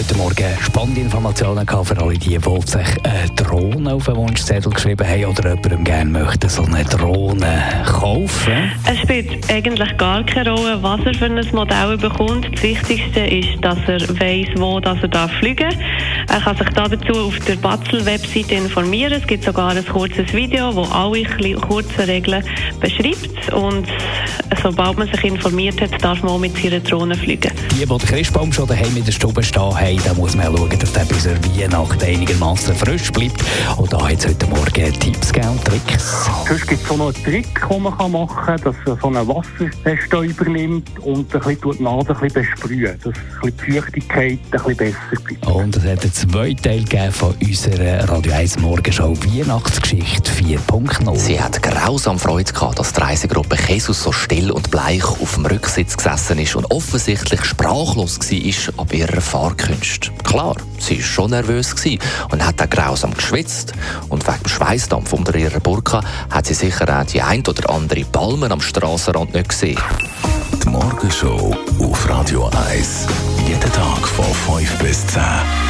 Heute Morgen spannende Informationen für alle, die, sich eine Drohne auf den Wunschzettel geschrieben haben oder jemandem gerne möchte so eine Drohne kaufen. Es spielt eigentlich gar keine Rolle, was er für ein Modell bekommt. Das Wichtigste ist, dass er weiß, wo dass er darf fliegen darf. Er kann sich dazu auf der Batzel-Webseite informieren. Es gibt sogar ein kurzes Video, das alle kurzen Regeln beschreibt. Und sobald man sich informiert hat, darf man auch mit seiner Drohne fliegen. Die, die den Christbaum schon daheim in der Stube stehen haben, da muss man schauen, dass der bis Weihnachten einigermaßen frisch bleibt. Und da hat es heute Morgen Tipps und Tricks. Sonst gibt es auch noch einen Trick, den man machen kann, dass man so einen Wasserstäuber nimmt und ein bisschen die Nase ein bisschen besprühen, dass die Feuchtigkeit ein bisschen besser bleibt. Und es hat einen zweiten Teil gegeben von unserer Radio 1 Morgenshow Weihnachtsgeschichte 4.0. Sie hat grausam Freude gehabt, dass die Reisegruppe Jesus so und bleich auf dem Rücksitz gesessen ist und offensichtlich sprachlos war ab ihrer Fahrkünste. Klar, sie war schon nervös und hat auch grausam geschwitzt. Und wegen dem Schweißdampf unter ihrer Burka hat sie sicher auch die ein oder andere Palmen am Strassenrand nicht gesehen. Die Morgenshow auf Radio 1. Jeden Tag von 5 bis 10.